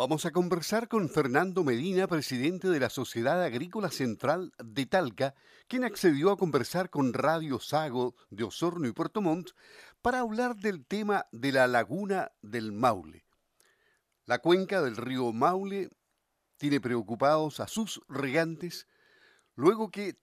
Vamos a conversar con Fernando Medina, presidente de la Sociedad Agrícola Central de Talca, quien accedió a conversar con Radio Sago de Osorno y Puerto Montt para hablar del tema de la laguna del Maule. La cuenca del río Maule tiene preocupados a sus regantes luego que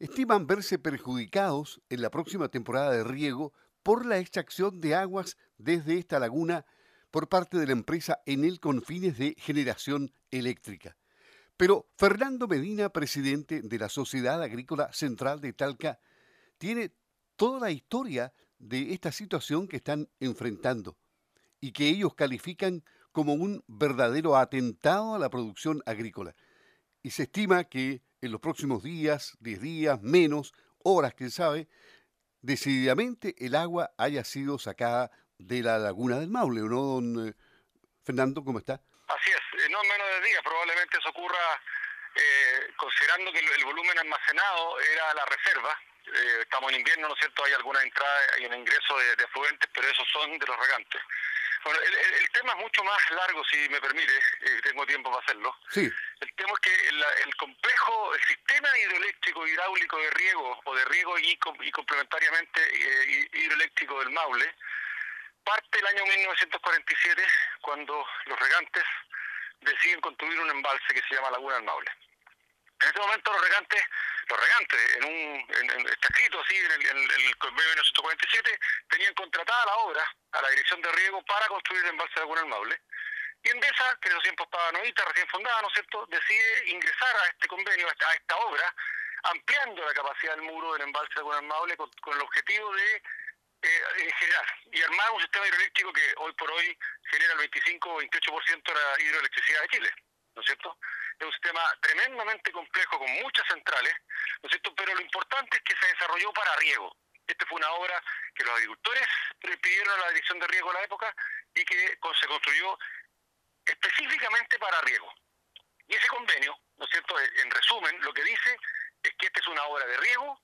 estiman verse perjudicados en la próxima temporada de riego por la extracción de aguas desde esta laguna por parte de la empresa Enel con fines de generación eléctrica. Pero Fernando Medina, presidente de la Sociedad Agrícola Central de Talca, tiene toda la historia de esta situación que están enfrentando y que ellos califican como un verdadero atentado a la producción agrícola. Y se estima que en los próximos días, 10 días, menos, horas, quién sabe, decididamente el agua haya sido sacada de la laguna del Maule, ¿no, don eh, Fernando? ¿Cómo está? Así es, no menos de días, probablemente eso ocurra eh, considerando que el, volumen almacenado era la reserva. Eh, estamos en invierno, ¿no es cierto? Hay alguna entrada y un ingreso de, de afluentes, pero esos son de los regantes. Bueno, el, tema es mucho más largo, si me permite, tengo tiempo para hacerlo. Sí. El tema es que el complejo, el sistema hidroeléctrico hidráulico de riego, o de riego y, y complementariamente hidroeléctrico del Maule, parte el año 1947 cuando los regantes deciden construir un embalse que se llama Laguna del Maule. En ese momento los regantes, los regantes, en un, está escrito así en el, en convenio de 1947, tenían contratada la obra a la dirección de riego para construir el embalse de Laguna del Maule. Y Endesa, que en esos tiempos estaba novita, recién fundada, ¿no es cierto?, decide ingresar a este convenio, a esta, obra, ampliando la capacidad del muro del embalse de Laguna del Maule con el objetivo de eh, generar y armar un sistema hidroeléctrico que hoy por hoy genera el 25 o 28% de la hidroelectricidad de Chile, ¿no es cierto? Es un sistema tremendamente complejo con muchas centrales, ¿no es cierto? Pero lo importante es que se desarrolló para riego. Esta fue una obra que los agricultores pidieron a la dirección de riego a la época y que se construyó específicamente para riego. Y ese convenio, ¿no es cierto? En resumen, lo que dice es que esta es una obra de riego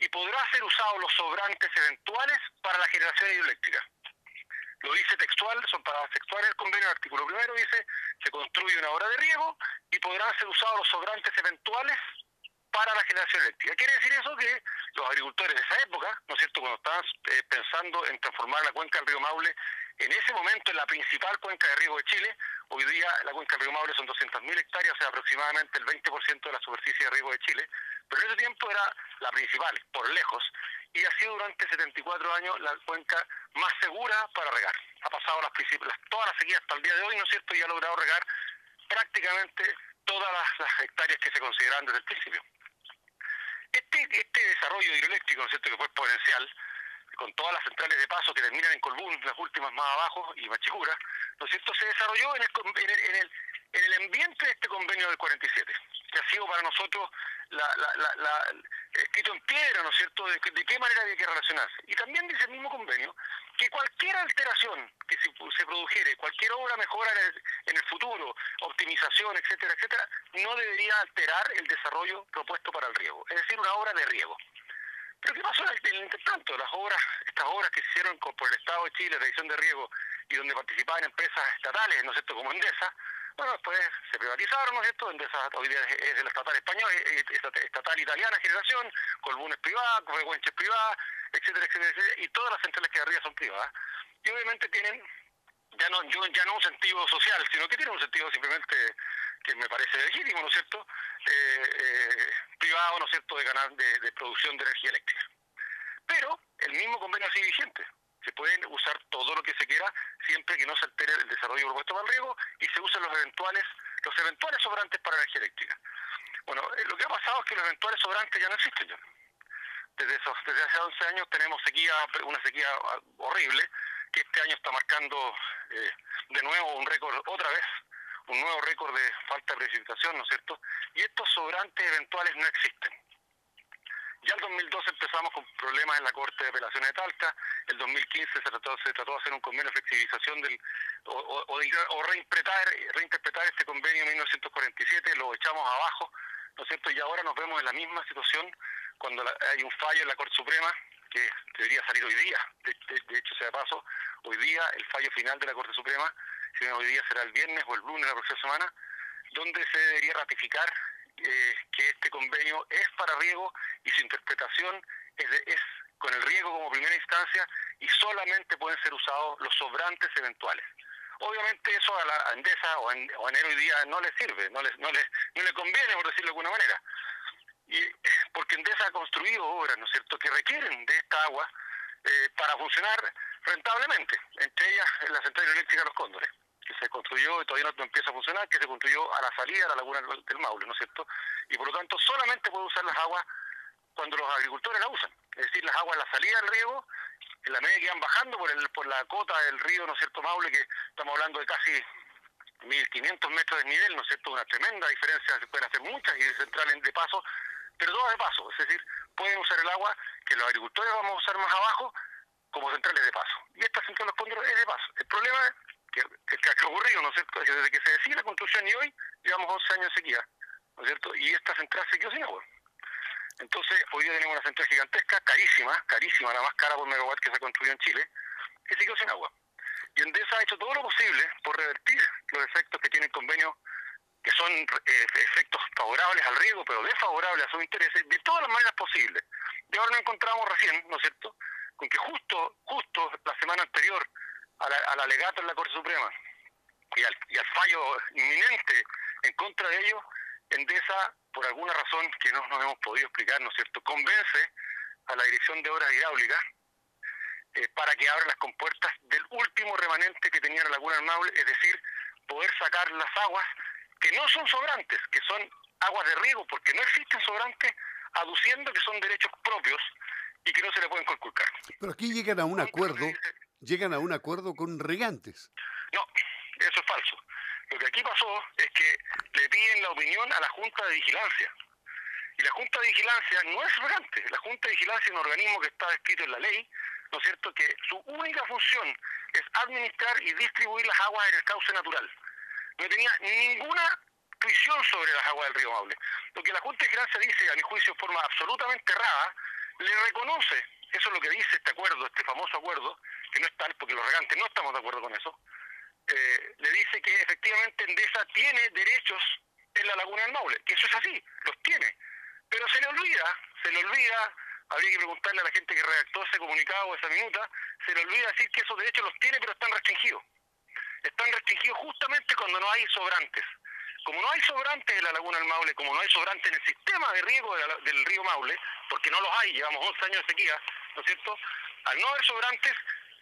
y podrá ser usado los sobrantes eventuales para la generación hidroeléctrica. Lo dice textual, son palabras textuales del convenio, el artículo primero dice, se construye una obra de riego y podrán ser usados los sobrantes eventuales para la generación eléctrica. Quiere decir eso que los agricultores de esa época, ¿no es cierto?, cuando estaban eh, pensando en transformar la cuenca del río Maule en ese momento en la principal cuenca de riego de Chile, hoy día la cuenca del río Maule son 200.000 hectáreas, o sea, aproximadamente el 20% de la superficie de riego de Chile, pero en ese tiempo era la principal, por lejos, y ha sido durante 74 años la cuenca más segura para regar. Ha pasado las, todas las sequías hasta el día de hoy, ¿no es cierto?, y ha logrado regar prácticamente todas las, hectáreas que se consideran desde el principio. Este, este desarrollo hidroeléctrico, ¿no es cierto?, que fue exponencial, con todas las centrales de paso que terminan en Colbún, las últimas más abajo, y Machicura, ¿no es cierto?, se desarrolló en el, en el, en el, en el ambiente de este convenio del 47, que ha sido para nosotros la, escrito en piedra, ¿no es cierto?, de, qué manera había que relacionarse. Y también dice el mismo convenio que cualquier alteración que se, se produjere, cualquier obra mejora en el, futuro, optimización, etcétera, etcétera, no debería alterar el desarrollo propuesto para el riego, es decir, una obra de riego. Pero ¿qué pasó en el? Las obras, estas obras que se hicieron por el Estado de Chile, la edición de riego, y donde participaban empresas estatales, ¿no es cierto?, como Endesa, bueno, después se privatizaron, ¿no es cierto? Hoy día es de la estatal española, estatal italiana generación, Colbún es privada, privada, etcétera, etcétera, etcétera, y todas las centrales que arriba son privadas. Y obviamente tienen ya no, yo, ya no un sentido social, sino que tienen un sentido simplemente que me parece legítimo, ¿no es cierto?, eh, eh, privado, ¿no es cierto?, de, ganar, de, producción de energía eléctrica. Pero el mismo convenio así vigente. Se pueden usar todo lo que se quiera siempre que no se altere el desarrollo propuesto para el riego y se usen los eventuales, los eventuales sobrantes para energía eléctrica. Bueno, eh, lo que ha pasado es que los eventuales sobrantes ya no existen ya. Desde, esos, desde hace 11 años tenemos sequía, una sequía horrible, que este año está marcando de nuevo un récord otra vez un nuevo récord de falta de precipitación, ¿no es cierto? Y estos sobrantes eventuales no existen. Ya el 2012 empezamos con problemas en la Corte de Apelaciones de Talca, el 2015 se trató, se trató de hacer un convenio de flexibilización del, o, o, reinterpretar, reinterpretar este convenio de 1947, lo echamos abajo, ¿no es cierto? Y ahora nos vemos en la misma situación cuando hay un fallo en la Corte Suprema que debería salir hoy día, de, hecho sea de paso, hoy día el fallo final de la Corte Suprema si hoy día será el viernes o el lunes de la próxima semana, donde se debería ratificar eh, que este convenio es para riego y su interpretación es, con el riego como primera instancia y solamente pueden ser usados los sobrantes eventuales. Obviamente eso a la Endesa o, en, o hoy día no le sirve, no le, no, le, no le conviene, por decirlo de alguna manera. Y, porque Endesa ha construido obras, ¿no es cierto?, que requieren de esta agua eh, para funcionar rentablemente, entre ellas la central eléctrica Los Cóndores, que se construyó y todavía no empieza a funcionar, que se construyó a la salida de la laguna del Maule, ¿no es cierto? Y por lo tanto solamente puede usar las aguas cuando los agricultores la usan, es decir, las aguas a la salida del riego, en la medida que van bajando por, el, por la cota del río, ¿no es cierto, Maule, que estamos hablando de casi 1.500 metros de nivel, ¿no es cierto?, una tremenda diferencia, se pueden hacer muchas y centrales de paso, pero todas de paso, es decir, pueden usar el agua que los agricultores vamos a usar más abajo como centrales de paso. Y esta central de los es de paso. El problema que, que, que ha ocurrido, ¿no es cierto?, desde que se decide la construcción y hoy llevamos 11 años de sequía, ¿no es cierto?, y esta central se quedó sin agua. Entonces, hoy día tenemos una central gigantesca, carísima, carísima, la más cara por megawatt que se construyó en Chile, que se quedó sin agua. Y Endesa ha hecho todo lo posible por revertir los efectos que tiene el convenio que son eh, efectos favorables al riesgo, pero desfavorables a sus intereses, de todas las maneras posibles. Y ahora nos encontramos recién, ¿no es cierto?, con que justo, justo la semana anterior al alegato en la Corte Suprema y al, y al fallo inminente en contra de ellos, Endesa, por alguna razón que no nos hemos podido explicar, ¿no es cierto?, convence a la Dirección de Obras Hidráulicas eh, para que abra las compuertas del último remanente que tenía la Laguna del Maule, es decir, poder sacar las aguas que no son sobrantes, que son aguas de riego, porque no existen sobrantes, aduciendo que son derechos propios y que no se le pueden conculcar. Pero aquí llegan a un acuerdo, llegan a un acuerdo con regantes. No, eso es falso. Lo que aquí pasó es que le piden la opinión a la Junta de Vigilancia. Y la Junta de Vigilancia no es regante. La Junta de Vigilancia es un organismo que está escrito en la ley, ¿no es cierto?, que su única función es administrar y distribuir las aguas en el cauce natural no tenía ninguna tuición sobre las aguas del río Maule. Lo que la Junta de Vigilancia dice, a mi juicio, de forma absolutamente errada, le reconoce, eso es lo que dice este acuerdo, este famoso acuerdo, que no es tal, porque los regantes no estamos de acuerdo con eso, eh, le dice que efectivamente Endesa tiene derechos en la laguna del Maule, que eso es así, los tiene, pero se le olvida, se le olvida, habría que preguntarle a la gente que redactó ese comunicado o esa minuta, se le olvida decir que esos derechos los tiene pero están restringidos están restringidos justamente cuando no hay sobrantes. Como no hay sobrantes en la laguna del Maule, como no hay sobrantes en el sistema de riego del río Maule, porque no los hay, llevamos 11 años de sequía, ¿no es cierto? Al no haber sobrantes,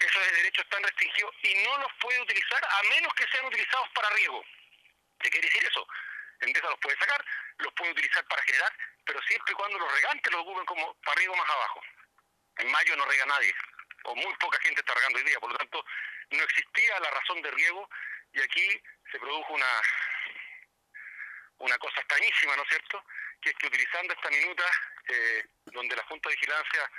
esos derechos están restringidos y no los puede utilizar a menos que sean utilizados para riego. ¿Qué quiere decir eso? Endesa los puede sacar, los puede utilizar para generar, pero siempre y cuando los regantes los ocupen como para riego más abajo. En mayo no rega nadie, o muy poca gente está regando hoy día, por lo tanto no existía la razón de riego y aquí se produjo una una cosa extrañísima, ¿no es cierto?, que es que utilizando esta minuta, eh, donde la Junta de Vigilancia,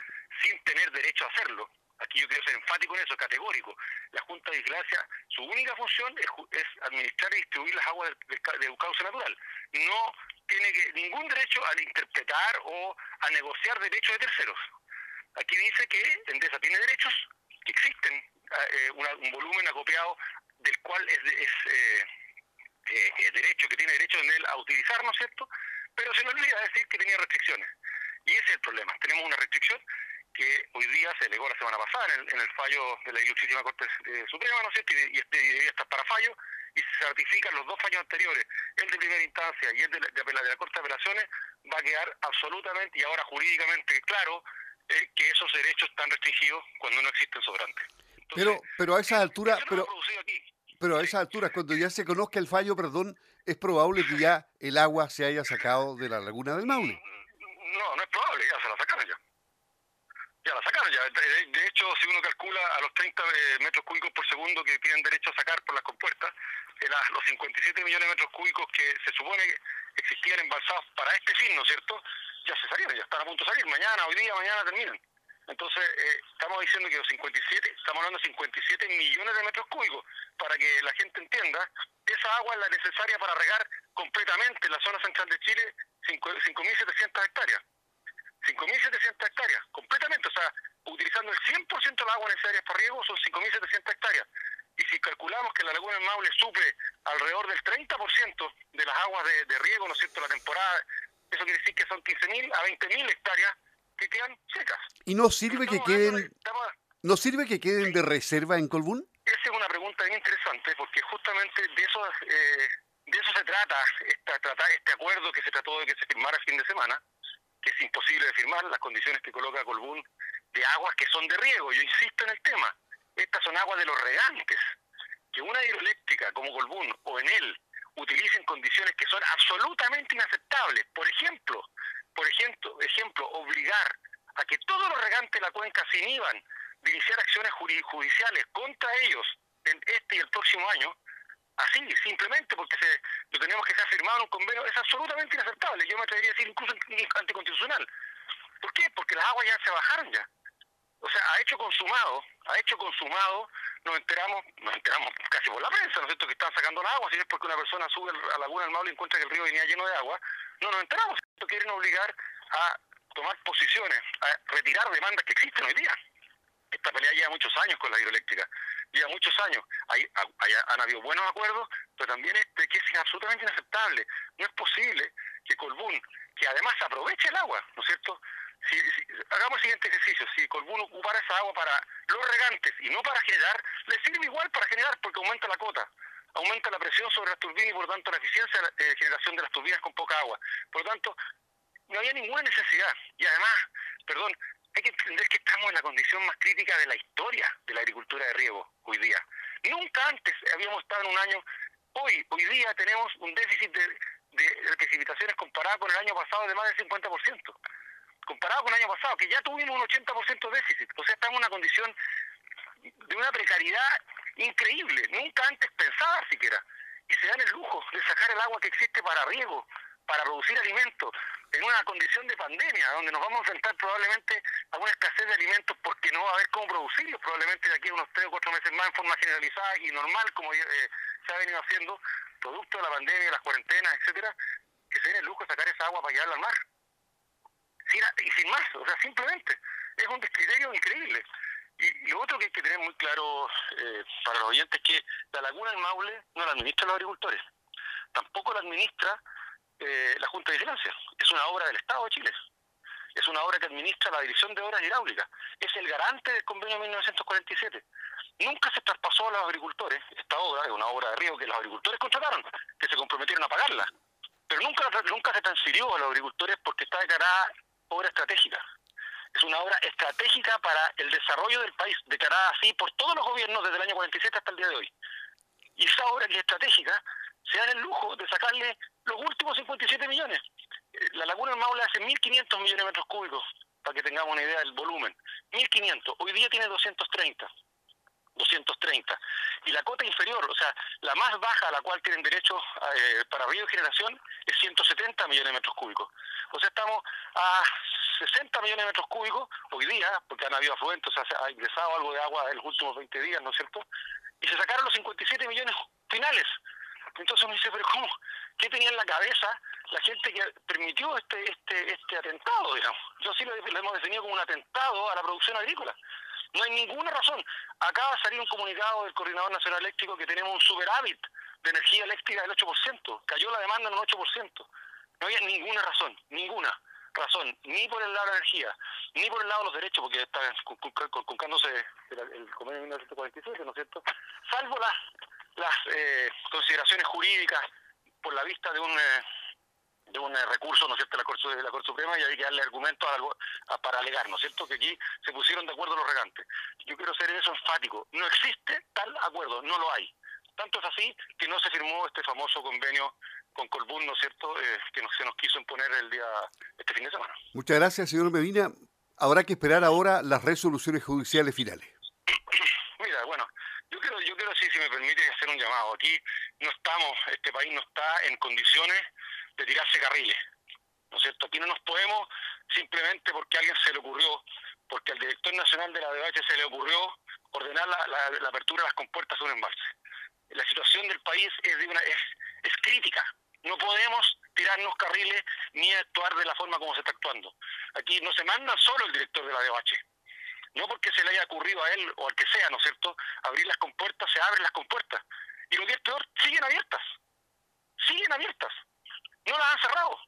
sin tener derecho a hacerlo, aquí yo quiero ser enfático en eso, categórico, la Junta de Vigilancia, su única función es, administrar y distribuir las aguas de, de, cauce natural. No tiene que, ningún derecho a interpretar o a negociar derechos de terceros. Aquí dice que Endesa tiene derechos que existen eh, un volumen acopiado del cual es, es eh, eh, derecho, que tiene derecho en él a utilizar, ¿no es cierto? Pero se le olvida decir que tenía restricciones. Y ese es el problema. Tenemos una restricción que hoy día se legó la semana pasada en el, en el fallo de la Ilustrísima Corte Suprema, ¿no es cierto? Y, este debería estar para fallo, y se ratifican los dos fallos anteriores, el de primera instancia y el de la, de, de la Corte de Apelaciones, va a quedar absolutamente y ahora jurídicamente claro eh, que esos derechos están restringidos cuando no existen sobrantes pero, pero a esa altura, pero, pero a esa altura, cuando ya se conozca el fallo, perdón, es probable que ya el agua se haya sacado de la laguna del Maule. No, no es probable, la ya. Ya la sacaron ya. De, hecho, si uno calcula a los 30 eh, metros cúbicos por segundo que tienen derecho a sacar por las compuertas, los 57 millones de metros cúbicos que se supone que existían embalsados para este fin, ¿no es cierto? Ya se salieron, ya están a punto de salir. Mañana, hoy día, mañana terminan. Entonces, eh, estamos diciendo que los 57, estamos hablando de 57 millones de metros cúbicos, para que la gente entienda, esa agua es la necesaria para regar completamente la zona central de Chile, 5.700 hectáreas. 5.700 hectáreas, completamente, o sea, utilizando el 100% de las aguas necesarias para riego son 5.700 hectáreas. y si calculamos que la laguna del Maule suple alrededor del 30% de las aguas de, riego, ¿no es cierto?, la temporada, eso quiere decir que son 15.000 a 20.000 hectáreas que quedan secas. ¿Y no sirve que queden no sirve que queden de reserva en Colbún? Esa es una pregunta bien interesante porque justamente de eso eh, de eso se trata esta, trata este acuerdo que se trató de que se firmara el fin de semana, que es imposible de firmar las condiciones que coloca Colbún de aguas que son de riego. Yo insisto en el tema estas son aguas de los regantes. Que una hidroeléctrica como Colbún o Enel utilicen condiciones que son absolutamente inaceptables. Por ejemplo, por ejemplo, ejemplo, obligar a que todos los regantes de la cuenca se inhiban de iniciar acciones judiciales contra ellos en este y el próximo año, así, simplemente porque se, lo tenemos que dejar firmado en un convenio, es absolutamente inaceptable. Yo me atrevería a decir incluso anticonstitucional. ¿Por qué? Porque las aguas ya se bajaron ya o sea, ha hecho consumado, ha hecho consumado, nos enteramos, nos enteramos casi por la prensa, ¿no es cierto?, que están sacando la agua, si es porque una persona sube a la laguna del Maule y encuentra que el río venía lleno de agua, no nos enteramos, quieren obligar a tomar posiciones, a retirar demandas que existen hoy día. Esta pelea lleva muchos años con la hidroeléctrica, lleva muchos años. Hay, han habido buenos acuerdos, pero también este que es absolutamente inaceptable. No es posible que Colbún, que además aproveche el agua, ¿no es cierto?, si, hagamos el siguiente ejercicio, si Colbún ocupara esa agua para los regantes y no para generar, le sirve igual para generar porque aumenta la cota, aumenta la presión sobre las turbinas y por lo tanto la eficiencia de generación de las turbinas con poca agua. Por lo tanto, no había ninguna necesidad. Y además, perdón, hay que entender que estamos en la condición más crítica de la historia de la agricultura de riego hoy día. Nunca antes habíamos estado en un año, hoy, hoy día tenemos un déficit de, precipitaciones comparado con el año pasado de más del 50% comparado con el año pasado, que ya tuvimos un 80% de déficit. O sea, estamos en una condición de una precariedad increíble, nunca antes pensada siquiera. Y se dan el lujo de sacar el agua que existe para riego, para producir alimentos, en una condición de pandemia, donde nos vamos a enfrentar probablemente a una escasez de alimentos porque no va a haber cómo producirlos, probablemente de aquí a unos tres o cuatro meses más en forma generalizada y normal, como eh, se ha venido haciendo, producto de la pandemia, las cuarentenas, etcétera, que se den el lujo de sacar esa agua para llevarla al mar. Y sin más, o sea, simplemente. Es un descriterio increíble. Y, lo otro que hay que tener muy claro eh, para los oyentes es que la laguna del Maule no la administra los agricultores, tampoco la administra eh, la Junta de Vigilancia, es una obra del Estado de Chile, es una obra que administra la Dirección de Obras Hidráulicas, es el garante del convenio de 1947. Nunca se traspasó a los agricultores, esta obra es una obra de río que los agricultores contrataron, que se comprometieron a pagarla, pero nunca, nunca se transfirió a los agricultores porque está declarada obra estratégica. Es una obra estratégica para el desarrollo del país, declarada así por todos los gobiernos desde el año 47 hasta el día de hoy. Y esa obra que es estratégica se da el lujo de sacarle los últimos 57 millones. Eh, la Laguna del Maule hace 1.500 millones de metros cúbicos, para que tengamos una idea del volumen. 1.500. Hoy día tiene 230. 230. Y la cota inferior, o sea, la más baja a la cual tienen derecho eh, para río de generación es 170 millones de metros cúbicos. O sea, estamos a 60 millones de metros cúbicos hoy día, porque han habido afluentes, o sea, ha ingresado algo de agua en los últimos 20 días, ¿no es cierto? Y se sacaron los 57 millones finales. Entonces uno dice, pero ¿cómo? ¿Qué tenía en la cabeza la gente que permitió este este este atentado, digamos? Yo sí lo, hemos definido como un atentado a la producción agrícola. No hay ninguna razón. Acaba de salir un comunicado del Coordinador Nacional Eléctrico que tenemos un superávit de energía eléctrica del 8%. Cayó la demanda en un 8%. No había ninguna razón, ninguna razón, ni por el lado de la energía, ni por el lado de los derechos, porque está conculcándose el, el convenio de 1947, ¿no es cierto? Salvo las, las eh, consideraciones jurídicas por la vista de un... Eh, de un eh, recurso, ¿no es cierto?, de la Corte, de la Corte Suprema y hay que darle argumentos para alegar, ¿no es cierto?, que aquí se pusieron de acuerdo los regantes. Yo quiero ser en eso enfático. No existe tal acuerdo, no lo hay. Tanto es así que no se firmó este famoso convenio con Colbún, ¿no es cierto?, eh, que se nos quiso imponer el día, este fin de semana. Muchas gracias, señor Medina. Habrá que esperar ahora las resoluciones judiciales finales. Mira, bueno, yo quiero, yo quiero, sí, me permite, hacer un llamado. Aquí no estamos, este país no está en condiciones de tirarse carriles. ¿No es cierto? Aquí no nos podemos simplemente porque alguien se le ocurrió, porque al director nacional de la DBH se le ocurrió ordenar la, apertura de las compuertas de un embalse. La situación del país es, de una, crítica. No podemos tirarnos carriles ni actuar de la forma como se está actuando. Aquí no se manda solo el director de la DBH. No porque se le haya ocurrido a él o al que sea, ¿no es cierto?, abrir las compuertas, se abren las compuertas. Y lo que peor, siguen abiertas. Siguen abiertas. No las han cerrado.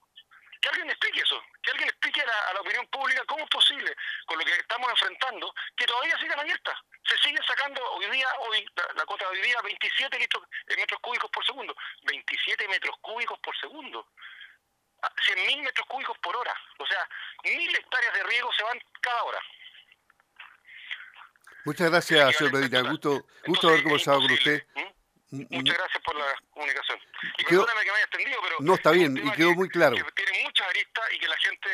Que alguien explique eso, que alguien explique a la, opinión pública cómo es posible, con lo que estamos enfrentando, que todavía sigan abiertas. Se sigue sacando hoy día, hoy la, cota de hoy día, 27 litros, metros cúbicos por segundo. 27 metros cúbicos por segundo. 100.000 metros cúbicos por hora. O sea, mil hectáreas de riego se van cada hora. Muchas gracias, señor Medina. Gusto, gusto haber conversado con usted. Muchas gracias por la comunicación. Y perdóname que me haya extendido, pero... No, está bien, y quedó muy claro. Que tiene muchas aristas y que la gente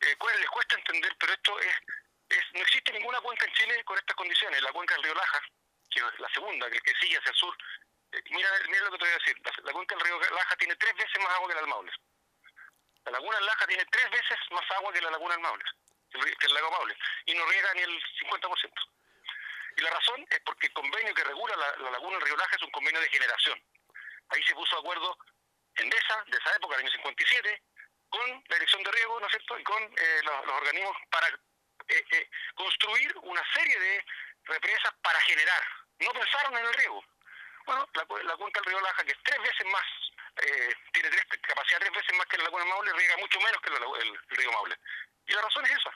eh, les cuesta entender, pero esto es, es... No existe ninguna cuenca en Chile con estas condiciones. La cuenca del río Laja, que es la segunda, que, que sigue hacia el sur. Eh, mira, mira lo que te voy a decir. La, cuenca del río Laja tiene tres veces más agua que la del Maule. La laguna del Laja tiene tres veces más agua que la laguna del Maule, que el lago Maule, y no riega ni el 50%. Y la razón es porque el convenio que regula la, laguna del Río Laja es un convenio de generación. Ahí se puso de acuerdo Endesa, de esa época, el año 57, con la dirección de riego, ¿no es cierto?, y con eh, los, organismos para eh, eh, construir una serie de represas para generar. No pensaron en el riego. Bueno, la, cuenca del río Laja, que es tres veces más, tiene tres, capacidad tres veces más que la laguna Maule, riega mucho menos que el, río Maule. Y la razón es esa.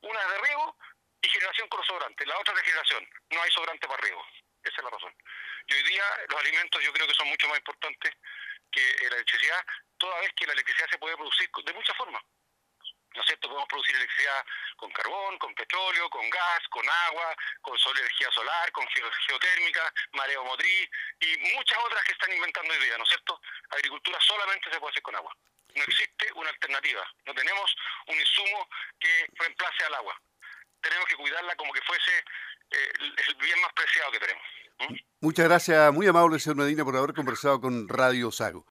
Una de riego y generación con los sobrantes. La otra es generación. No hay sobrante para riego. Esa es la razón. Y hoy día los alimentos yo creo que son mucho más importantes que la electricidad, toda vez que la electricidad se puede producir de muchas formas. ¿No es cierto? Podemos producir electricidad con carbón, con petróleo, con gas, con agua, con energía solar, con geotérmica, mareo motriz y muchas otras que están inventando hoy día, ¿no es cierto? Agricultura solamente se puede hacer con agua. No existe una alternativa. No tenemos un insumo que reemplace al agua tenemos que cuidarla como que fuese eh, el bien más preciado que tenemos. Muchas gracias, muy amable señor Medina, por haber conversado con Radio Sago.